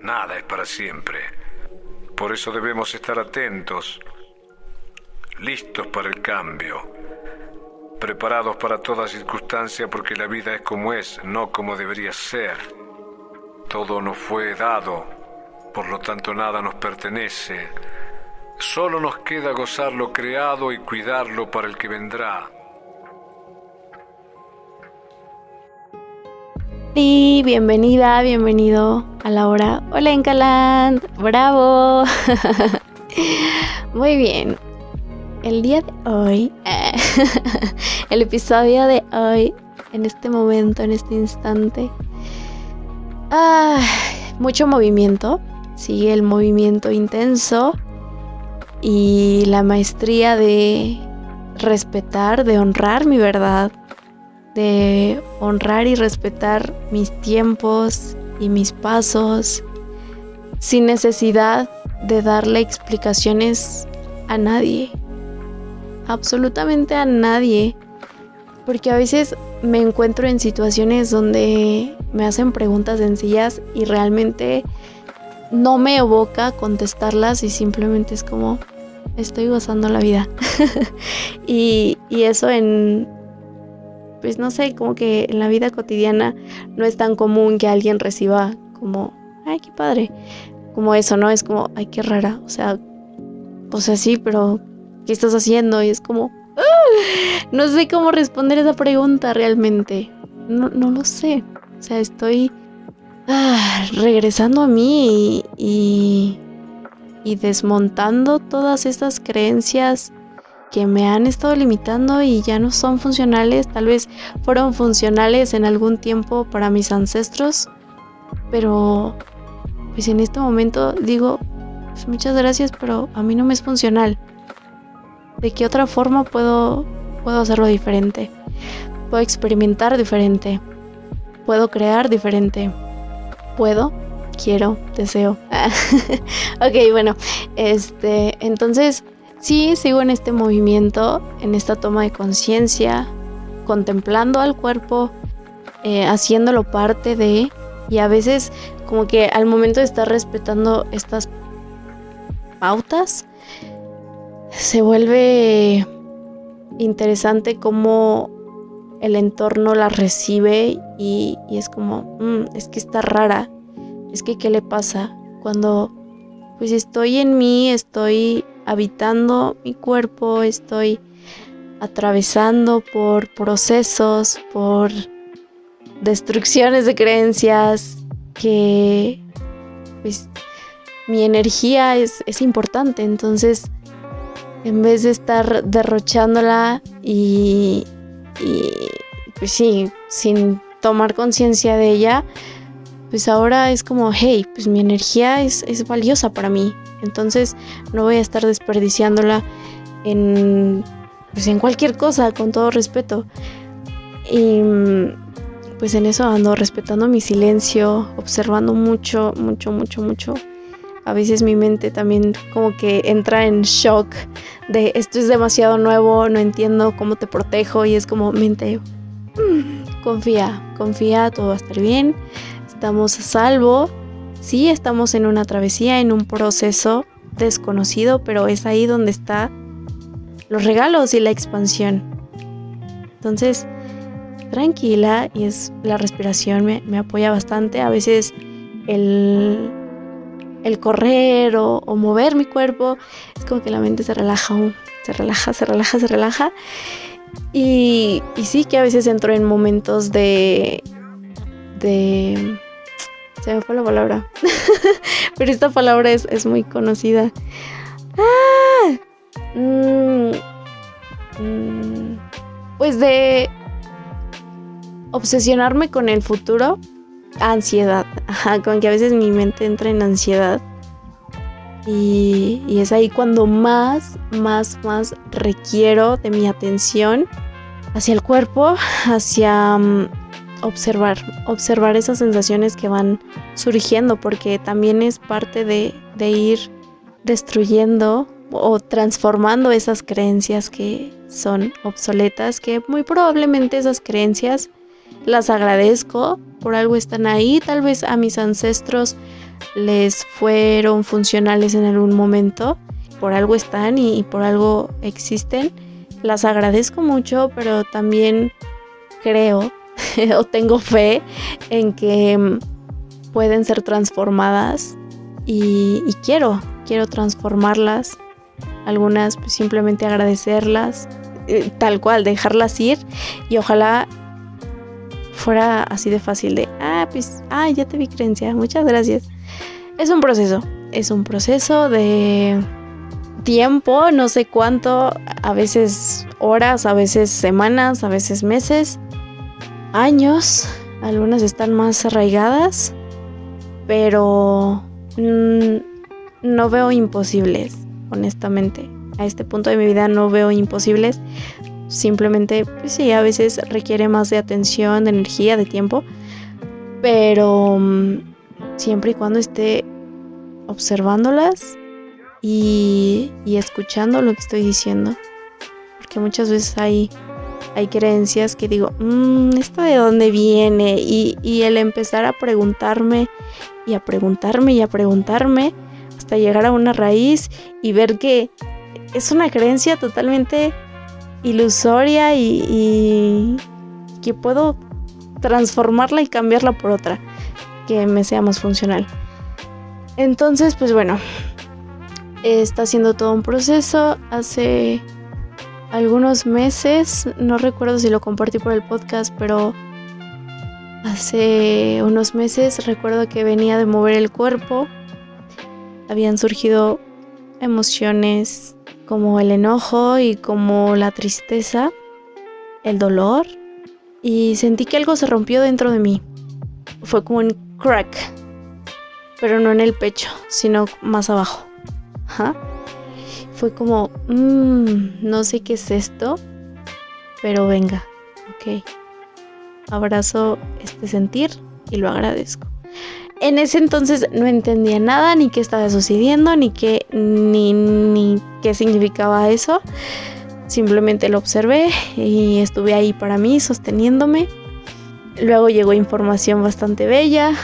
Nada es para siempre. Por eso debemos estar atentos, listos para el cambio, preparados para toda circunstancia porque la vida es como es, no como debería ser. Todo nos fue dado, por lo tanto nada nos pertenece. Solo nos queda gozar lo creado y cuidarlo para el que vendrá. Y bienvenida, bienvenido a la hora. Hola Encaland, bravo. Muy bien. El día de hoy, el episodio de hoy, en este momento, en este instante, ah, mucho movimiento. Sigue el movimiento intenso y la maestría de respetar, de honrar mi verdad, de honrar y respetar mis tiempos y mis pasos sin necesidad de darle explicaciones a nadie. Absolutamente a nadie. Porque a veces me encuentro en situaciones donde me hacen preguntas sencillas y realmente no me evoca contestarlas y simplemente es como estoy gozando la vida. y, y eso en, pues no sé, como que en la vida cotidiana no es tan común que alguien reciba como, ay, qué padre, como eso, ¿no? Es como, ay, qué rara, o sea, o sea, sí, pero ¿qué estás haciendo? Y es como, ¡ah! no sé cómo responder esa pregunta realmente, no, no lo sé, o sea, estoy ah, regresando a mí y, y desmontando todas estas creencias que me han estado limitando y ya no son funcionales. Tal vez fueron funcionales en algún tiempo para mis ancestros, pero pues en este momento digo, pues muchas gracias, pero a mí no me es funcional. ¿De qué otra forma puedo, puedo hacerlo diferente? Puedo experimentar diferente. Puedo crear diferente. Puedo, quiero, deseo. ok, bueno, este, entonces Sí, sigo en este movimiento, en esta toma de conciencia, contemplando al cuerpo, eh, haciéndolo parte de, y a veces como que al momento de estar respetando estas pautas, se vuelve interesante cómo el entorno la recibe y, es como, mm, es que está rara, es que ¿qué le pasa? Cuando pues estoy en mí, estoy habitando mi cuerpo, estoy atravesando por procesos, por destrucciones de creencias, que pues mi energía es, es importante, entonces en vez de estar derrochándola y, y pues sí, sin tomar conciencia de ella, pues ahora es como, hey, pues mi energía es, es valiosa para mí, entonces no voy a estar desperdiciándola en, pues en cualquier cosa, con todo respeto. Y pues en eso ando respetando mi silencio, observando mucho, mucho, mucho, mucho. A veces mi mente también como que entra en shock de esto es demasiado nuevo, no entiendo cómo te protejo y es como mente, mm, confía, confía, todo va a estar bien, estamos a salvo Sí, estamos en una travesía, en un proceso desconocido, pero es ahí donde están los regalos y la expansión. Entonces, tranquila y es la respiración me, apoya bastante. A veces el, el correr o, mover mi cuerpo es como que la mente se relaja, se relaja, se relaja, se relaja. Y, y sí que a veces entro en momentos de, de se me fue la palabra. Pero esta palabra es, muy conocida. ¡Ah! Mm, mm, pues de obsesionarme con el futuro. Ansiedad. Con que a veces mi mente entra en ansiedad. Y, y es ahí cuando más, más, más requiero de mi atención hacia el cuerpo, hacia mm, observar, observar esas sensaciones que van surgiendo, porque también es parte de, ir destruyendo o transformando esas creencias que son obsoletas, que muy probablemente esas creencias las agradezco, por algo están ahí, tal vez a mis ancestros les fueron funcionales en algún momento, por algo están y, por algo existen. Las agradezco mucho, pero también creo o tengo fe en que mm, pueden ser transformadas y, quiero, quiero transformarlas. Algunas pues, simplemente agradecerlas, eh, tal cual, dejarlas ir y ojalá fuera así de fácil de, ah, pues, ah, ya te vi creencia, muchas gracias. Es un proceso, es un proceso de tiempo, no sé cuánto, a veces horas, a veces semanas, a veces meses, años, algunas están más arraigadas, pero mm, no veo imposibles, honestamente. A este punto de mi vida no veo imposibles. Simplemente, pues sí, a veces requiere más de atención, de energía, de tiempo. Pero mm, siempre y cuando esté observándolas y, escuchando lo que estoy diciendo. Porque muchas veces hay, hay creencias que digo, mmm, ¿esto de dónde viene? Y, el empezar a preguntarme y a preguntarme y a preguntarme hasta llegar a una raíz y ver que es una creencia totalmente ilusoria y, y, que puedo transformarla y cambiarla por otra que me sea más funcional. Entonces, pues bueno, está haciendo todo un proceso. Hace algunos meses, no recuerdo si lo compartí por el podcast, pero hace unos meses recuerdo que venía de mover el cuerpo. Habían surgido emociones como el enojo y como la tristeza, el dolor, y sentí que algo se rompió dentro de mí. Fue como un crack pero no en el pecho, sino más abajo. Fue como, mmm, no sé qué es esto, pero venga, ok. Abrazo este sentir y lo agradezco. En ese entonces no entendía nada, ni qué estaba sucediendo, ni qué, ni, ni qué significaba eso. Simplemente lo observé y estuve ahí para mí, sosteniéndome. Luego llegó información bastante bella,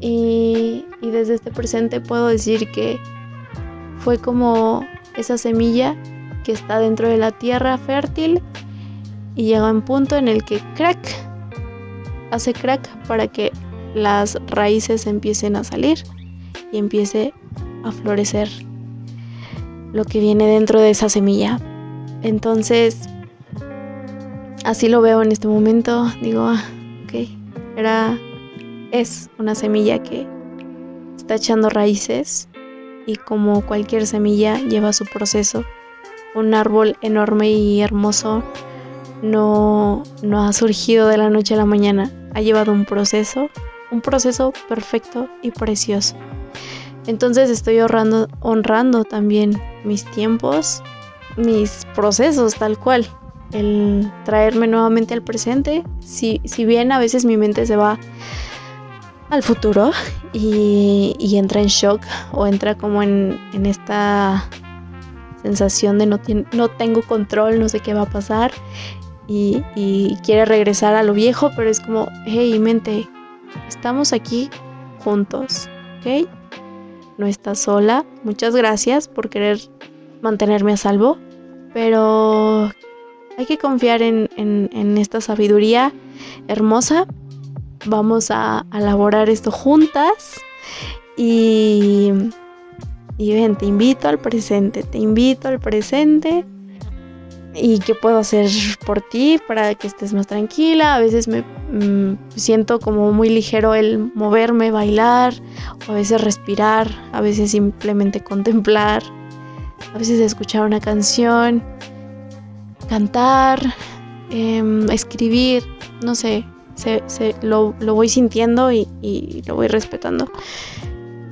y, desde este presente puedo decir que fue como esa semilla que está dentro de la tierra fértil y llega un punto en el que crack, hace crack para que las raíces empiecen a salir y empiece a florecer lo que viene dentro de esa semilla. Entonces, así lo veo en este momento. Digo, ah, ok, era es una semilla que está echando raíces y como cualquier semilla lleva su proceso. Un árbol enorme y hermoso no, no ha surgido de la noche a la mañana, ha llevado un proceso, un proceso perfecto y precioso. Entonces estoy honrando, honrando también mis tiempos, mis procesos tal cual. El traerme nuevamente al presente. Si, si bien a veces mi mente se va al futuro y, entra en shock o entra como en, esta sensación de no, no tengo control, no sé qué va a pasar y, quiere regresar a lo viejo, pero es como, hey, mente, estamos aquí juntos, ¿ok? No estás sola, muchas gracias por querer mantenerme a salvo, pero hay que confiar en esta sabiduría hermosa vamos a, elaborar esto juntas y, y ven, te invito al presente, te invito al presente y qué puedo hacer por ti para que estés más tranquila. A veces me mm, siento como muy ligero el moverme, bailar, o a veces respirar, a veces simplemente contemplar, a veces escuchar una canción, cantar, em, escribir, no sé, se, lo, voy sintiendo y, y lo voy respetando.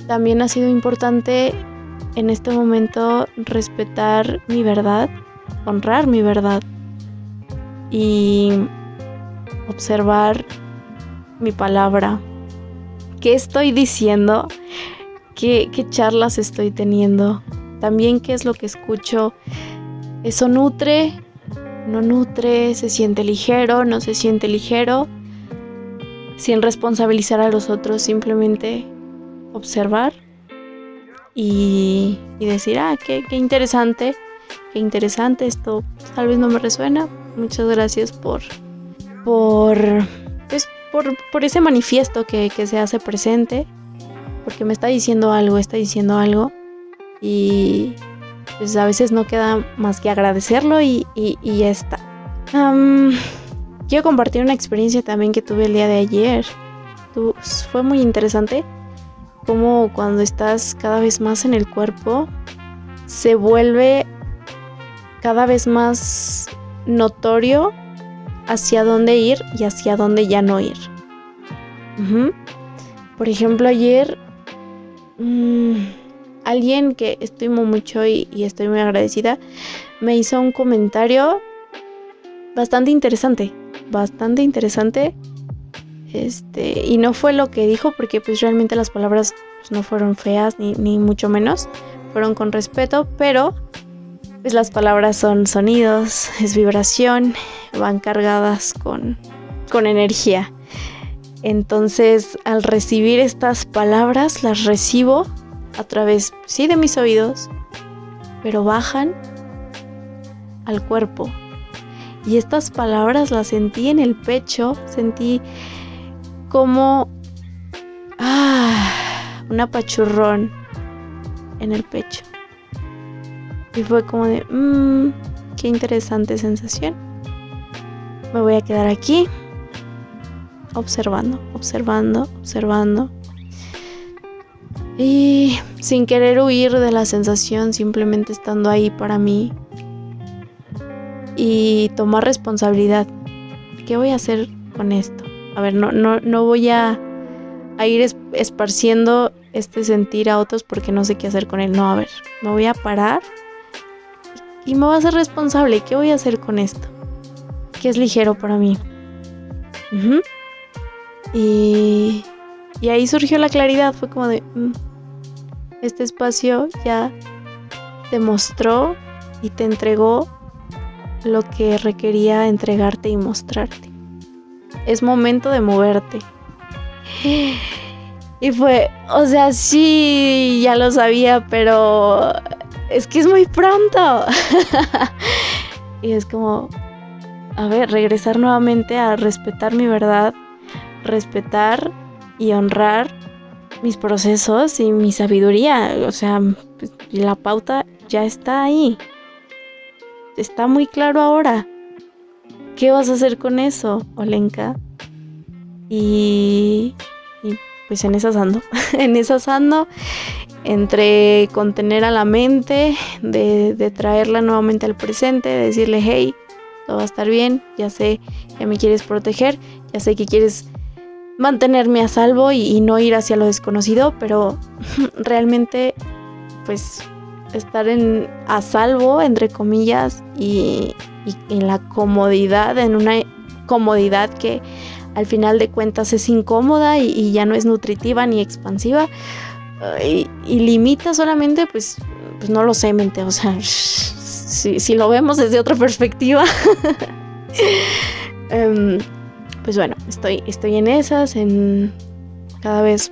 También ha sido importante en este momento respetar mi verdad, honrar mi verdad y observar mi palabra. ¿Qué estoy diciendo? ¿Qué, ¿Qué, charlas estoy teniendo? También qué es lo que escucho. ¿Eso nutre? ¿No nutre? ¿Se siente ligero? ¿No se siente ligero? Sin responsabilizar a los otros, simplemente observar y, decir, ah, qué, qué interesante, qué interesante, esto tal vez no me resuena. Muchas gracias por, por, pues, por, por ese manifiesto que, que se hace presente, porque me está diciendo algo, está diciendo algo y pues a veces no queda más que agradecerlo y, y, ya está. Quiero compartir una experiencia también que tuve el día de ayer. fue muy interesante como cuando estás cada vez más en el cuerpo, se vuelve cada vez más notorio hacia dónde ir y hacia dónde ya no ir. Por ejemplo, ayer mm, alguien que estimo mucho y, estoy muy agradecida me hizo un comentario bastante interesante, bastante interesante este, y no fue lo que dijo porque pues realmente las palabras pues, no fueron feas ni, ni mucho menos, fueron con respeto, pero pues las palabras son sonidos, es vibración, van cargadas con, con energía. Entonces, al recibir estas palabras, las recibo a través, sí, de mis oídos, pero bajan al cuerpo. Y estas palabras las sentí en el pecho, sentí como ah, un apachurrón en el pecho. Y fue como de, mmm, qué interesante sensación. Me voy a quedar aquí, observando, observando, observando. Y sin querer huir de la sensación, simplemente estando ahí para mí. Y tomar responsabilidad. ¿Qué voy a hacer con esto? a ver, no, no, no voy a, ir esparciendo este sentir a otros porque no sé qué hacer con él. No, a ver, me voy a parar y me voy a hacer responsable. ¿Qué voy a hacer con esto? ¿Qué es ligero para mí? y, y, ahí surgió la claridad. Fue como de, mm, este espacio ya te mostró y te entregó lo que requería entregarte y mostrarte es momento de moverte. Y fue, o sea, sí, ya lo sabía, pero es que es muy pronto. y es como, a ver, regresar nuevamente a respetar mi verdad, respetar y honrar mis procesos y mi sabiduría. O sea, pues, la pauta ya está ahí. Está muy claro ahora. ¿Qué vas a hacer con eso, Olenka? Y, pues en esas ando, en esas ando, entre contener a la mente, de, traerla nuevamente al presente, de decirle, hey, todo va a estar bien, ya sé que me quieres proteger, ya sé que quieres mantenerme a salvo y, no ir hacia lo desconocido, pero realmente, pues, estar en, a salvo, entre comillas, y, en la comodidad, en una comodidad que al final de cuentas es incómoda y, ya no es nutritiva ni expansiva y, limita solamente, pues, pues no lo sé, mente, o sea, si, lo vemos desde otra perspectiva. Em, pues bueno, estoy, estoy en esas, en cada vez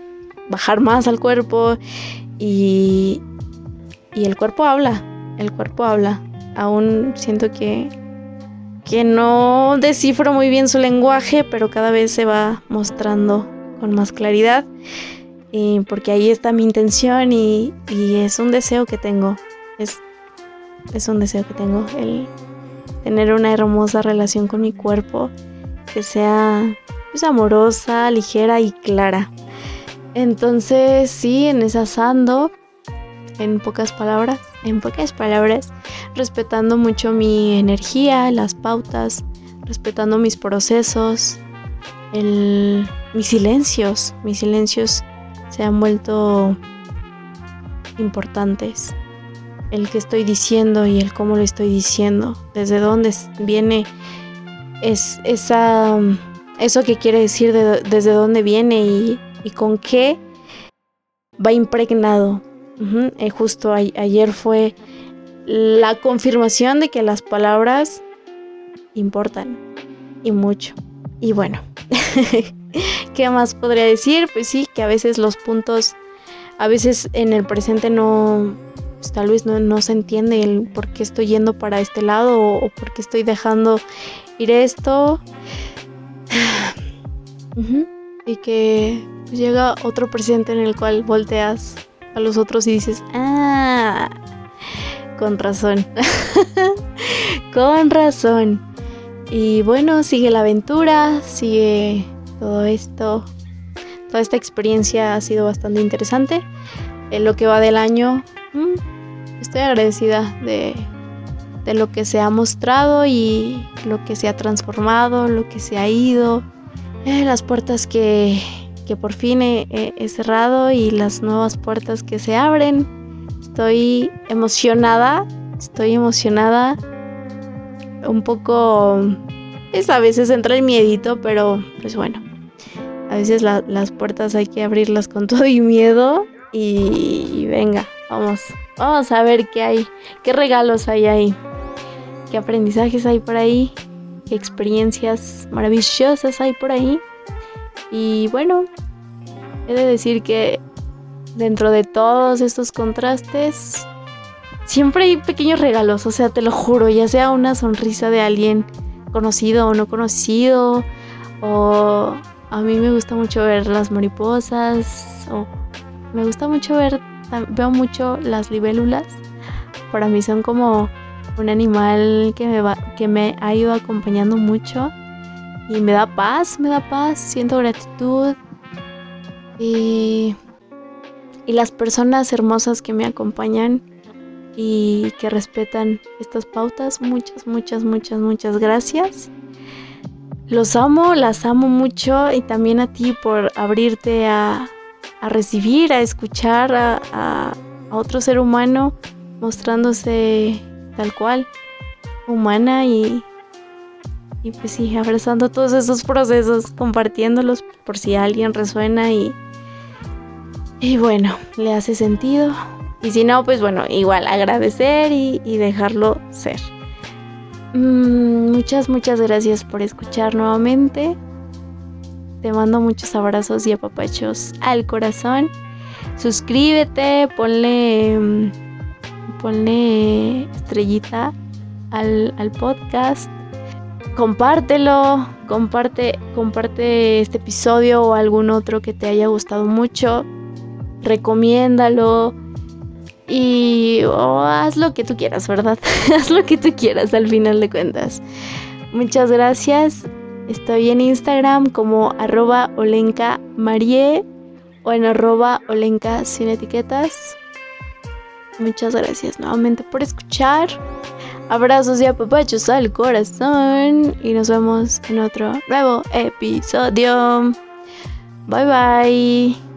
bajar más al cuerpo y, y el cuerpo habla, el cuerpo habla. Aún siento que que no descifro muy bien su lenguaje, pero cada vez se va mostrando con más claridad. Y porque ahí está mi intención y, es un deseo que tengo. Es, es un deseo que tengo el tener una hermosa relación con mi cuerpo que sea pues, amorosa, ligera y clara. Entonces, sí, en esa sando, en pocas palabras, en pocas palabras, respetando mucho mi energía, las pautas, respetando mis procesos, mis silencios, mis silencios se han vuelto importantes. El que estoy diciendo y el cómo lo estoy diciendo, desde dónde viene es eso que quiere decir desde dónde viene y, con qué va impregnado. Eh, justo ayer fue la confirmación de que las palabras importan y mucho. Y bueno, ¿qué más podría decir? Pues sí, que a veces los puntos A veces en el presente no, pues, tal vez no, se entiende el por qué estoy yendo para este lado o, por qué estoy dejando ir esto. Y que llega otro presente en el cual volteas a los otros y dices, ah, con razón, con razón. Y bueno, sigue la aventura, sigue todo esto. Toda esta experiencia ha sido bastante interesante. En lo que va del año, mm, estoy agradecida de, de lo que se ha mostrado y lo que se ha transformado, lo que se ha ido, eh, las puertas que, que por fin he, cerrado y las nuevas puertas que se abren. Estoy emocionada, estoy emocionada. Un poco, es a veces entra el miedito, pero pues bueno, a veces las puertas hay que abrirlas con todo y miedo y, venga, vamos, vamos a ver qué hay, qué regalos hay ahí, qué aprendizajes hay por ahí, qué experiencias maravillosas hay por ahí. Y bueno, he de decir que dentro de todos estos contrastes, siempre hay pequeños regalos, o sea, te lo juro, ya sea una sonrisa de alguien conocido o no conocido, o a mí me gusta mucho ver las mariposas, o me gusta mucho ver, veo mucho las libélulas, para mí son como un animal que me, va, que me ha ido acompañando mucho y me da paz, me da paz, siento gratitud y, y las personas hermosas que me acompañan y que respetan estas pautas, muchas, muchas, muchas, muchas gracias. Los amo, las amo mucho y también a ti por abrirte a, a recibir, a escuchar a, a, a otro ser humano mostrándose tal cual, humana y, y pues sí, abrazando todos esos procesos, compartiéndolos por si alguien resuena y, y bueno, le hace sentido. Y si no, pues bueno, igual agradecer y, dejarlo ser. Mm, muchas, muchas gracias por escuchar nuevamente. Te mando muchos abrazos y apapachos al corazón. Suscríbete, ponle, ponle estrellita al, al podcast compártelo, comparte, comparte este episodio o algún otro que te haya gustado mucho, recomiéndalo y haz lo que tú quieras, ¿verdad? haz lo que tú quieras al final de cuentas. Muchas gracias. Estoy en Instagram como arroba olenka marie o en arroba olenka sin etiquetas. Muchas gracias nuevamente por escuchar. Abrazos y apapachos al corazón. Y nos vemos en otro nuevo episodio. Bye bye.